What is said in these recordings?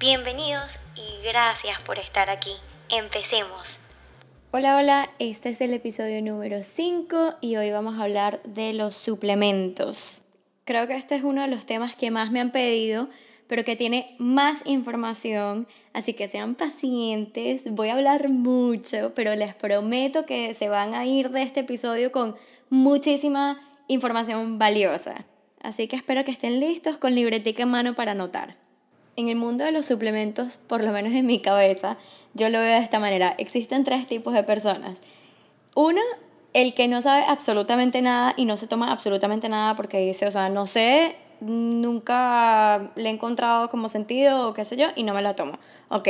Bienvenidos y gracias por estar aquí. Empecemos. Hola, hola, este es el episodio número 5 y hoy vamos a hablar de los suplementos. Creo que este es uno de los temas que más me han pedido, pero que tiene más información, así que sean pacientes, voy a hablar mucho, pero les prometo que se van a ir de este episodio con muchísima información valiosa. Así que espero que estén listos con libretica en mano para anotar. En el mundo de los suplementos, por lo menos en mi cabeza, yo lo veo de esta manera. Existen tres tipos de personas. Uno, el que no sabe absolutamente nada y no se toma absolutamente nada porque dice, o sea, no sé, nunca le he encontrado como sentido o qué sé yo y no me la tomo. Ok.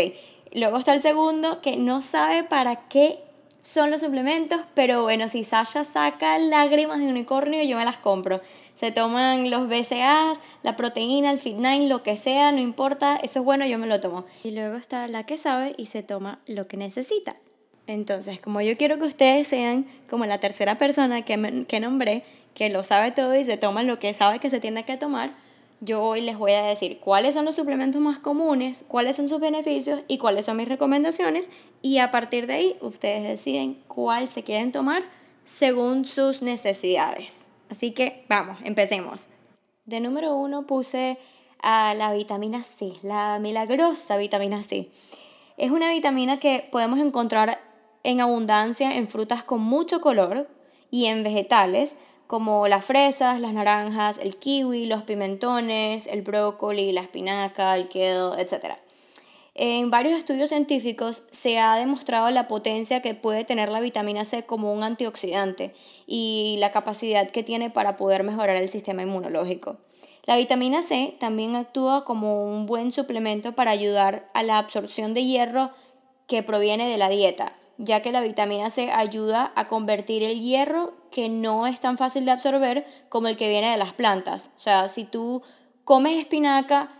Luego está el segundo que no sabe para qué son los suplementos, pero bueno, si Sasha saca lágrimas de unicornio, yo me las compro. Se toman los BCAAs, la proteína, el Fit9, lo que sea, no importa, eso es bueno, yo me lo tomo. Y luego está la que sabe y se toma lo que necesita. Entonces, como yo quiero que ustedes sean como la tercera persona que, que nombré, que lo sabe todo y se toma lo que sabe que se tiene que tomar, yo hoy les voy a decir cuáles son los suplementos más comunes, cuáles son sus beneficios y cuáles son mis recomendaciones y a partir de ahí ustedes deciden cuál se quieren tomar según sus necesidades. Así que vamos, empecemos. De número uno puse a la vitamina C, la milagrosa vitamina C. Es una vitamina que podemos encontrar en abundancia en frutas con mucho color y en vegetales, como las fresas, las naranjas, el kiwi, los pimentones, el brócoli, la espinaca, el quedo, etc. En varios estudios científicos se ha demostrado la potencia que puede tener la vitamina C como un antioxidante y la capacidad que tiene para poder mejorar el sistema inmunológico. La vitamina C también actúa como un buen suplemento para ayudar a la absorción de hierro que proviene de la dieta, ya que la vitamina C ayuda a convertir el hierro que no es tan fácil de absorber como el que viene de las plantas. O sea, si tú comes espinaca,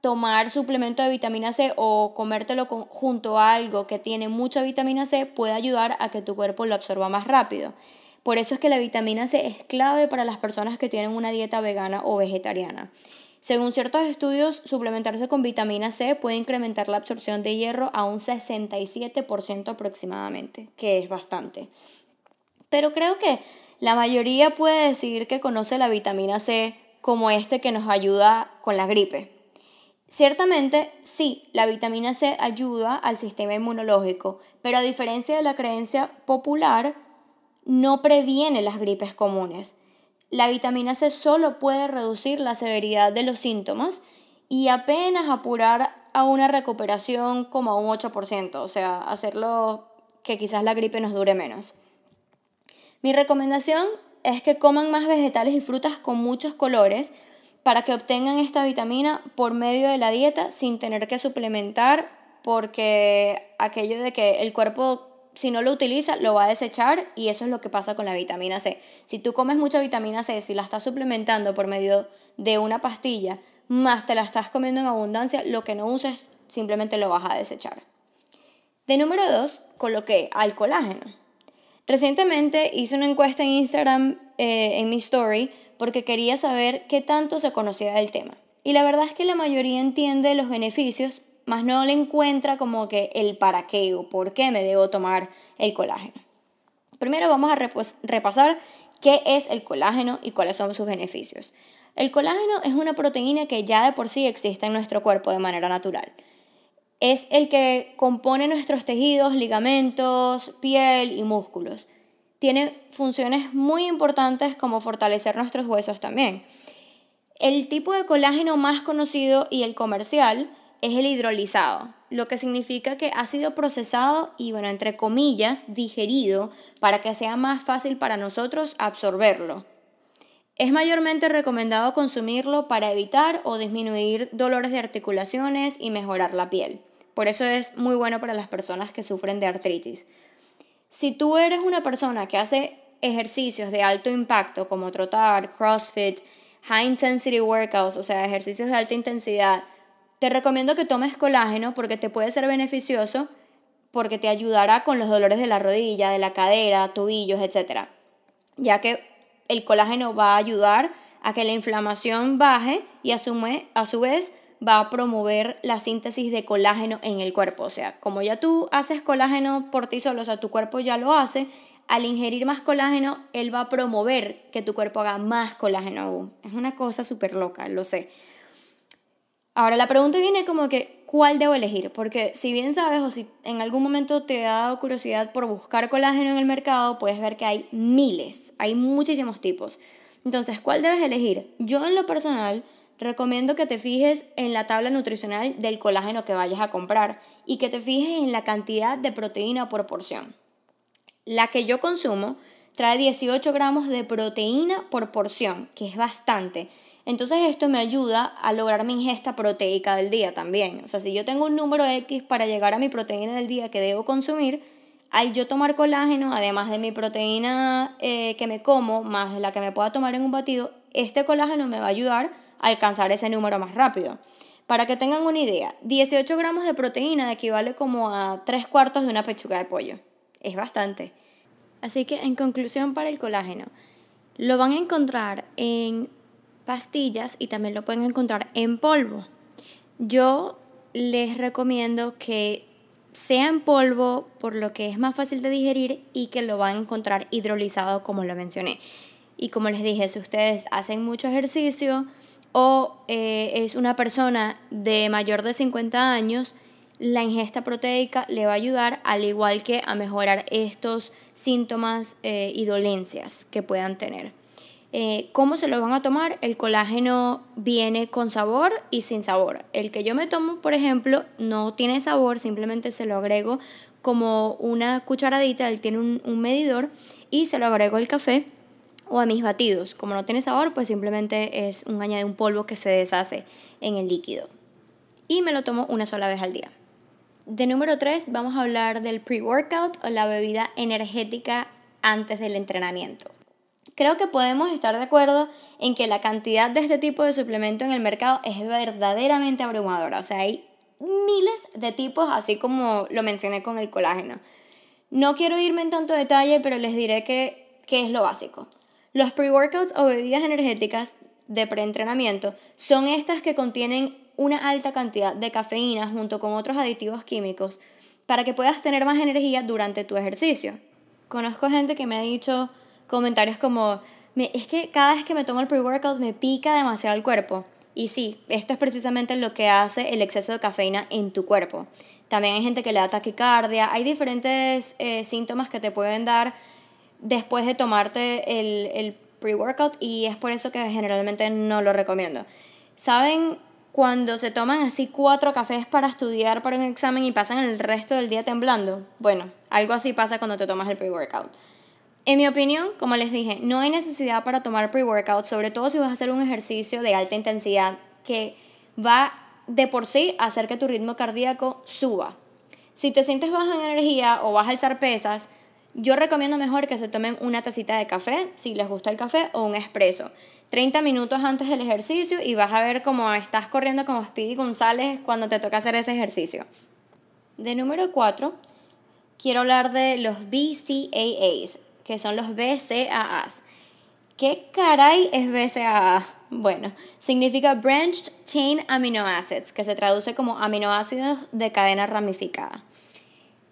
tomar suplemento de vitamina C o comértelo junto a algo que tiene mucha vitamina C puede ayudar a que tu cuerpo lo absorba más rápido. Por eso es que la vitamina C es clave para las personas que tienen una dieta vegana o vegetariana. Según ciertos estudios, suplementarse con vitamina C puede incrementar la absorción de hierro a un 67% aproximadamente, que es bastante. Pero creo que la mayoría puede decir que conoce la vitamina C como este que nos ayuda con la gripe. Ciertamente, sí, la vitamina C ayuda al sistema inmunológico, pero a diferencia de la creencia popular, no previene las gripes comunes. La vitamina C solo puede reducir la severidad de los síntomas y apenas apurar a una recuperación como a un 8%, o sea, hacerlo que quizás la gripe nos dure menos. Mi recomendación es que coman más vegetales y frutas con muchos colores para que obtengan esta vitamina por medio de la dieta sin tener que suplementar porque aquello de que el cuerpo si no lo utiliza, lo va a desechar y eso es lo que pasa con la vitamina C. Si tú comes mucha vitamina C, si la estás suplementando por medio de una pastilla, más te la estás comiendo en abundancia, lo que no uses simplemente lo vas a desechar. De número 2, coloqué al colágeno. Recientemente hice una encuesta en Instagram eh, en mi story porque quería saber qué tanto se conocía del tema. Y la verdad es que la mayoría entiende los beneficios, más no le encuentra como que el para qué o por qué me debo tomar el colágeno. Primero vamos a repasar qué es el colágeno y cuáles son sus beneficios. El colágeno es una proteína que ya de por sí existe en nuestro cuerpo de manera natural. Es el que compone nuestros tejidos, ligamentos, piel y músculos. Tiene funciones muy importantes como fortalecer nuestros huesos también. El tipo de colágeno más conocido y el comercial es el hidrolizado, lo que significa que ha sido procesado y, bueno, entre comillas, digerido para que sea más fácil para nosotros absorberlo. Es mayormente recomendado consumirlo para evitar o disminuir dolores de articulaciones y mejorar la piel. Por eso es muy bueno para las personas que sufren de artritis. Si tú eres una persona que hace ejercicios de alto impacto como trotar, CrossFit, high intensity workouts, o sea, ejercicios de alta intensidad, te recomiendo que tomes colágeno porque te puede ser beneficioso porque te ayudará con los dolores de la rodilla, de la cadera, tobillos, etc. Ya que el colágeno va a ayudar a que la inflamación baje y a su, a su vez va a promover la síntesis de colágeno en el cuerpo. O sea, como ya tú haces colágeno por ti solo, o sea, tu cuerpo ya lo hace, al ingerir más colágeno, él va a promover que tu cuerpo haga más colágeno aún. Es una cosa súper loca, lo sé. Ahora la pregunta viene como que, ¿cuál debo elegir? Porque si bien sabes o si en algún momento te ha dado curiosidad por buscar colágeno en el mercado, puedes ver que hay miles, hay muchísimos tipos. Entonces, ¿cuál debes elegir? Yo en lo personal recomiendo que te fijes en la tabla nutricional del colágeno que vayas a comprar y que te fijes en la cantidad de proteína por porción. La que yo consumo trae 18 gramos de proteína por porción, que es bastante. Entonces esto me ayuda a lograr mi ingesta proteica del día también. O sea, si yo tengo un número X para llegar a mi proteína del día que debo consumir, al yo tomar colágeno, además de mi proteína eh, que me como, más la que me pueda tomar en un batido, este colágeno me va a ayudar alcanzar ese número más rápido. Para que tengan una idea, 18 gramos de proteína equivale como a 3 cuartos de una pechuga de pollo es bastante. Así que en conclusión para el colágeno, lo van a encontrar en pastillas y también lo pueden encontrar en polvo. Yo les recomiendo que sea en polvo por lo que es más fácil de digerir y que lo van a encontrar hidrolizado como lo mencioné. Y como les dije, si ustedes hacen mucho ejercicio o eh, es una persona de mayor de 50 años, la ingesta proteica le va a ayudar al igual que a mejorar estos síntomas eh, y dolencias que puedan tener. Eh, ¿Cómo se lo van a tomar? El colágeno viene con sabor y sin sabor. El que yo me tomo, por ejemplo, no tiene sabor, simplemente se lo agrego como una cucharadita, él tiene un, un medidor y se lo agrego al café o a mis batidos. Como no tiene sabor, pues simplemente es un añade un polvo que se deshace en el líquido. Y me lo tomo una sola vez al día. De número 3 vamos a hablar del pre-workout o la bebida energética antes del entrenamiento. Creo que podemos estar de acuerdo en que la cantidad de este tipo de suplemento en el mercado es verdaderamente abrumadora. O sea, hay miles de tipos, así como lo mencioné con el colágeno. No quiero irme en tanto detalle, pero les diré que, que es lo básico. Los pre-workouts o bebidas energéticas de preentrenamiento son estas que contienen una alta cantidad de cafeína junto con otros aditivos químicos para que puedas tener más energía durante tu ejercicio. Conozco gente que me ha dicho comentarios como, es que cada vez que me tomo el pre-workout me pica demasiado el cuerpo. Y sí, esto es precisamente lo que hace el exceso de cafeína en tu cuerpo. También hay gente que le da taquicardia, hay diferentes eh, síntomas que te pueden dar después de tomarte el, el pre-workout y es por eso que generalmente no lo recomiendo. ¿Saben cuando se toman así cuatro cafés para estudiar para un examen y pasan el resto del día temblando. Bueno, algo así pasa cuando te tomas el pre-workout. En mi opinión, como les dije, no hay necesidad para tomar pre-workout, sobre todo si vas a hacer un ejercicio de alta intensidad que va de por sí a hacer que tu ritmo cardíaco suba. Si te sientes bajo en energía o vas a alzar pesas, yo recomiendo mejor que se tomen una tacita de café, si les gusta el café, o un espresso. 30 minutos antes del ejercicio y vas a ver cómo estás corriendo como Speedy González cuando te toca hacer ese ejercicio. De número 4, quiero hablar de los BCAAs, que son los BCAAs. ¿Qué caray es BCAA? Bueno, significa Branched Chain Amino Acids, que se traduce como aminoácidos de cadena ramificada.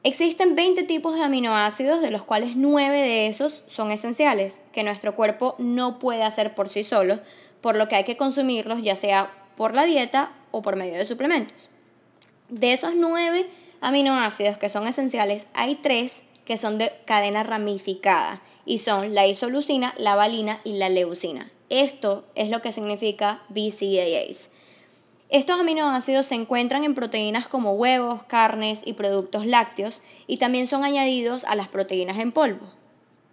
Existen 20 tipos de aminoácidos, de los cuales 9 de esos son esenciales, que nuestro cuerpo no puede hacer por sí solo, por lo que hay que consumirlos ya sea por la dieta o por medio de suplementos. De esos 9 aminoácidos que son esenciales, hay 3 que son de cadena ramificada y son la isoleucina, la valina y la leucina. Esto es lo que significa BCAAs. Estos aminoácidos se encuentran en proteínas como huevos, carnes y productos lácteos y también son añadidos a las proteínas en polvo.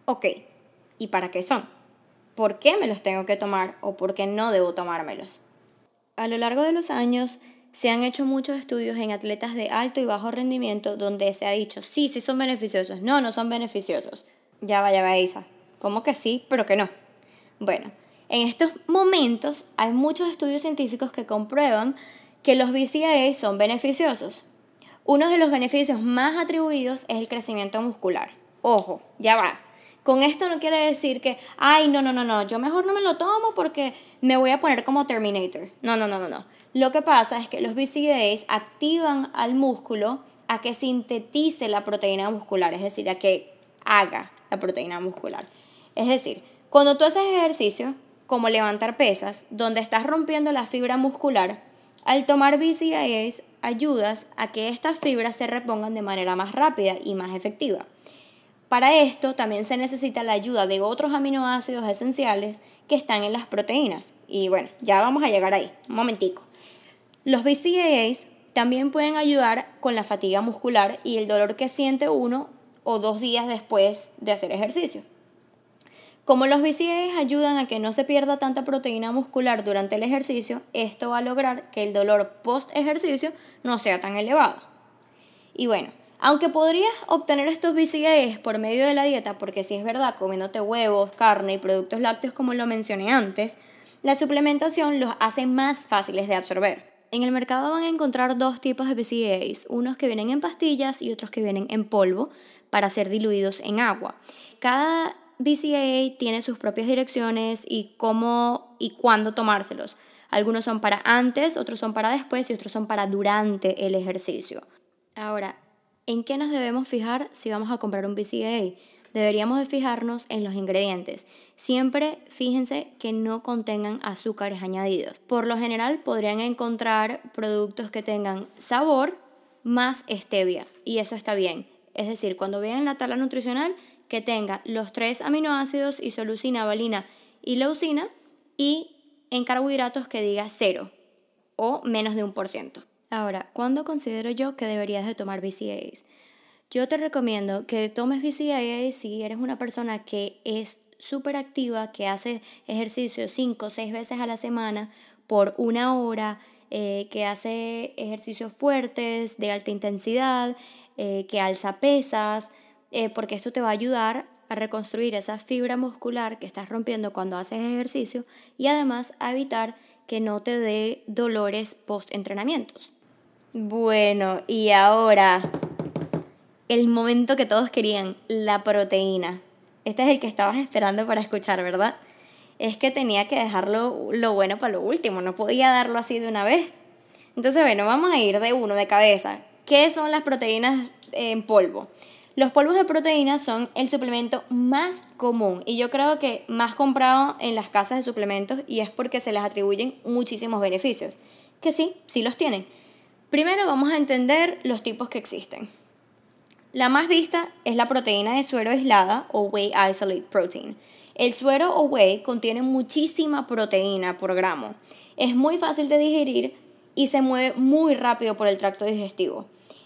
Ok, ¿y para qué son? por qué me los tengo que tomar o por qué no debo tomármelos. A lo largo de los años se han hecho muchos estudios en atletas de alto y bajo rendimiento donde se ha dicho, sí, sí son beneficiosos, no, no son beneficiosos. Ya vaya, va, Isa. ¿Cómo que sí, pero que no? Bueno, en estos momentos hay muchos estudios científicos que comprueban que los BCAA son beneficiosos. Uno de los beneficios más atribuidos es el crecimiento muscular. Ojo, ya va. Con esto no quiere decir que, ay, no, no, no, no, yo mejor no me lo tomo porque me voy a poner como Terminator. No, no, no, no, no. Lo que pasa es que los BCAAs activan al músculo a que sintetice la proteína muscular, es decir, a que haga la proteína muscular. Es decir, cuando tú haces ejercicio, como levantar pesas, donde estás rompiendo la fibra muscular, al tomar BCAAs ayudas a que estas fibras se repongan de manera más rápida y más efectiva. Para esto también se necesita la ayuda de otros aminoácidos esenciales que están en las proteínas. Y bueno, ya vamos a llegar ahí, un momentico. Los BCAAs también pueden ayudar con la fatiga muscular y el dolor que siente uno o dos días después de hacer ejercicio. Como los BCAAs ayudan a que no se pierda tanta proteína muscular durante el ejercicio, esto va a lograr que el dolor post ejercicio no sea tan elevado. Y bueno, aunque podrías obtener estos BCAAs por medio de la dieta, porque si es verdad, comiéndote huevos, carne y productos lácteos como lo mencioné antes, la suplementación los hace más fáciles de absorber. En el mercado van a encontrar dos tipos de BCAAs, unos que vienen en pastillas y otros que vienen en polvo para ser diluidos en agua. Cada BCAA tiene sus propias direcciones y cómo y cuándo tomárselos. Algunos son para antes, otros son para después y otros son para durante el ejercicio. Ahora, ¿En qué nos debemos fijar si vamos a comprar un BCAA? Deberíamos de fijarnos en los ingredientes. Siempre fíjense que no contengan azúcares añadidos. Por lo general podrían encontrar productos que tengan sabor más stevia y eso está bien. Es decir, cuando vean la tabla nutricional que tenga los tres aminoácidos isoleucina, valina y leucina y en carbohidratos que diga cero o menos de un por ciento. Ahora, ¿cuándo considero yo que deberías de tomar BCAAs? Yo te recomiendo que tomes BCAAs si eres una persona que es súper activa, que hace ejercicio 5 o 6 veces a la semana por una hora, eh, que hace ejercicios fuertes, de alta intensidad, eh, que alza pesas, eh, porque esto te va a ayudar a reconstruir esa fibra muscular que estás rompiendo cuando haces ejercicio y además a evitar que no te dé dolores post-entrenamientos. Bueno, y ahora el momento que todos querían, la proteína. Este es el que estabas esperando para escuchar, ¿verdad? Es que tenía que dejarlo lo bueno para lo último, no podía darlo así de una vez. Entonces, bueno, vamos a ir de uno, de cabeza. ¿Qué son las proteínas en polvo? Los polvos de proteína son el suplemento más común y yo creo que más comprado en las casas de suplementos y es porque se les atribuyen muchísimos beneficios. Que sí, sí los tienen Primero vamos a entender los tipos que existen. La más vista es la proteína de suero aislada o whey isolate protein. El suero o whey contiene muchísima proteína por gramo. Es muy fácil de digerir y se mueve muy rápido por el tracto digestivo.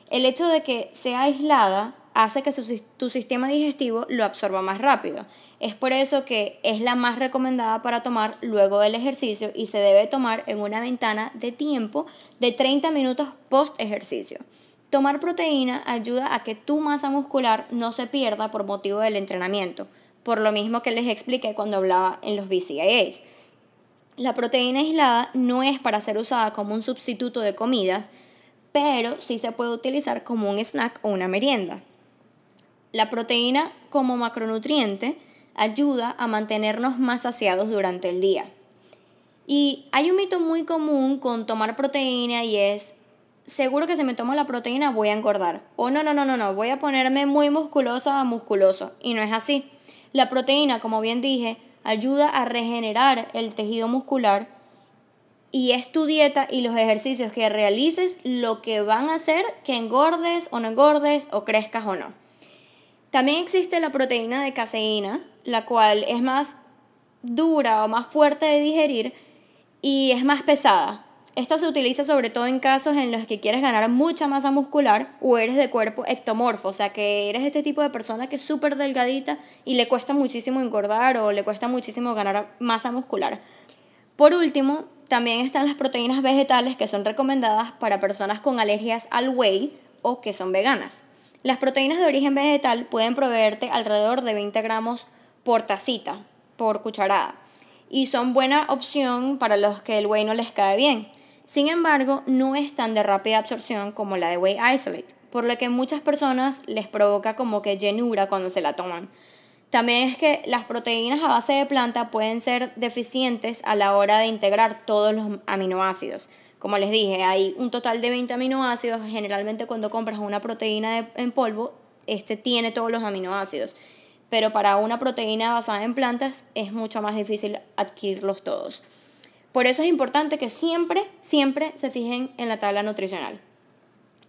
El hecho de que sea aislada hace que tu sistema digestivo lo absorba más rápido. Es por eso que es la más recomendada para tomar luego del ejercicio y se debe tomar en una ventana de tiempo de 30 minutos post ejercicio. Tomar proteína ayuda a que tu masa muscular no se pierda por motivo del entrenamiento, por lo mismo que les expliqué cuando hablaba en los BCAAs. La proteína aislada no es para ser usada como un sustituto de comidas, pero sí se puede utilizar como un snack o una merienda. La proteína como macronutriente ayuda a mantenernos más saciados durante el día. Y hay un mito muy común con tomar proteína y es, seguro que si me tomo la proteína voy a engordar. O no, no, no, no, no, voy a ponerme muy musculosa a musculoso. Y no es así. La proteína, como bien dije, ayuda a regenerar el tejido muscular y es tu dieta y los ejercicios que realices lo que van a hacer que engordes o no engordes o crezcas o no. También existe la proteína de caseína, la cual es más dura o más fuerte de digerir y es más pesada. Esta se utiliza sobre todo en casos en los que quieres ganar mucha masa muscular o eres de cuerpo ectomorfo, o sea que eres este tipo de persona que es súper delgadita y le cuesta muchísimo engordar o le cuesta muchísimo ganar masa muscular. Por último, también están las proteínas vegetales que son recomendadas para personas con alergias al whey o que son veganas. Las proteínas de origen vegetal pueden proveerte alrededor de 20 gramos por tacita, por cucharada, y son buena opción para los que el whey no les cae bien. Sin embargo, no es tan de rápida absorción como la de Whey Isolate, por lo que muchas personas les provoca como que llenura cuando se la toman. También es que las proteínas a base de planta pueden ser deficientes a la hora de integrar todos los aminoácidos. Como les dije, hay un total de 20 aminoácidos. Generalmente cuando compras una proteína en polvo, este tiene todos los aminoácidos. Pero para una proteína basada en plantas es mucho más difícil adquirirlos todos. Por eso es importante que siempre, siempre se fijen en la tabla nutricional.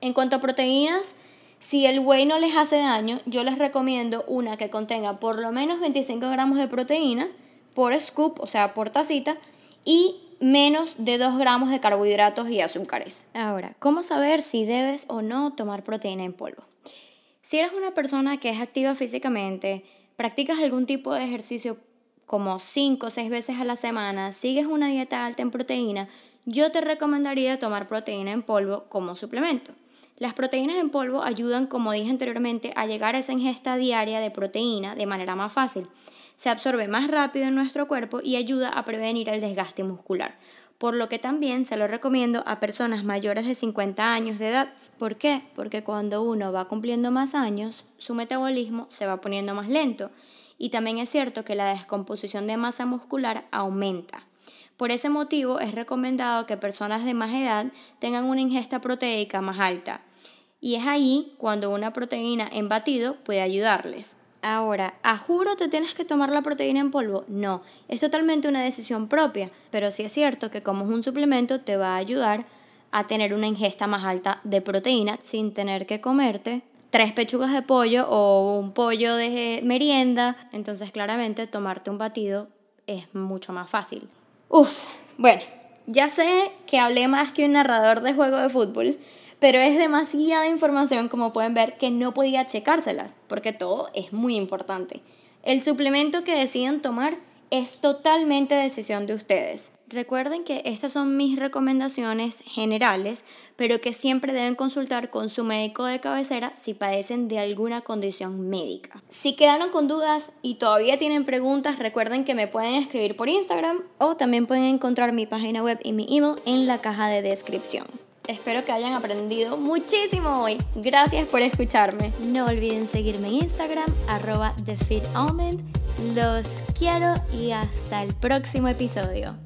En cuanto a proteínas, si el whey no les hace daño, yo les recomiendo una que contenga por lo menos 25 gramos de proteína por scoop, o sea, por tacita, y menos de 2 gramos de carbohidratos y azúcares. Ahora, ¿cómo saber si debes o no tomar proteína en polvo? Si eres una persona que es activa físicamente, practicas algún tipo de ejercicio como 5 o 6 veces a la semana, sigues una dieta alta en proteína, yo te recomendaría tomar proteína en polvo como suplemento. Las proteínas en polvo ayudan, como dije anteriormente, a llegar a esa ingesta diaria de proteína de manera más fácil. Se absorbe más rápido en nuestro cuerpo y ayuda a prevenir el desgaste muscular, por lo que también se lo recomiendo a personas mayores de 50 años de edad. ¿Por qué? Porque cuando uno va cumpliendo más años, su metabolismo se va poniendo más lento y también es cierto que la descomposición de masa muscular aumenta. Por ese motivo es recomendado que personas de más edad tengan una ingesta proteica más alta. Y es ahí cuando una proteína en batido puede ayudarles. Ahora, ¿a juro te tienes que tomar la proteína en polvo? No, es totalmente una decisión propia, pero sí es cierto que como es un suplemento te va a ayudar a tener una ingesta más alta de proteína sin tener que comerte tres pechugas de pollo o un pollo de merienda. Entonces claramente tomarte un batido es mucho más fácil. Uf, bueno, ya sé que hablé más que un narrador de juego de fútbol, pero es demasiada información como pueden ver que no podía checárselas, porque todo es muy importante. El suplemento que deciden tomar es totalmente decisión de ustedes. Recuerden que estas son mis recomendaciones generales, pero que siempre deben consultar con su médico de cabecera si padecen de alguna condición médica. Si quedaron con dudas y todavía tienen preguntas, recuerden que me pueden escribir por Instagram o también pueden encontrar mi página web y mi email en la caja de descripción. Espero que hayan aprendido muchísimo hoy. Gracias por escucharme. No olviden seguirme en Instagram, arroba TheFitAlmond. Los quiero y hasta el próximo episodio.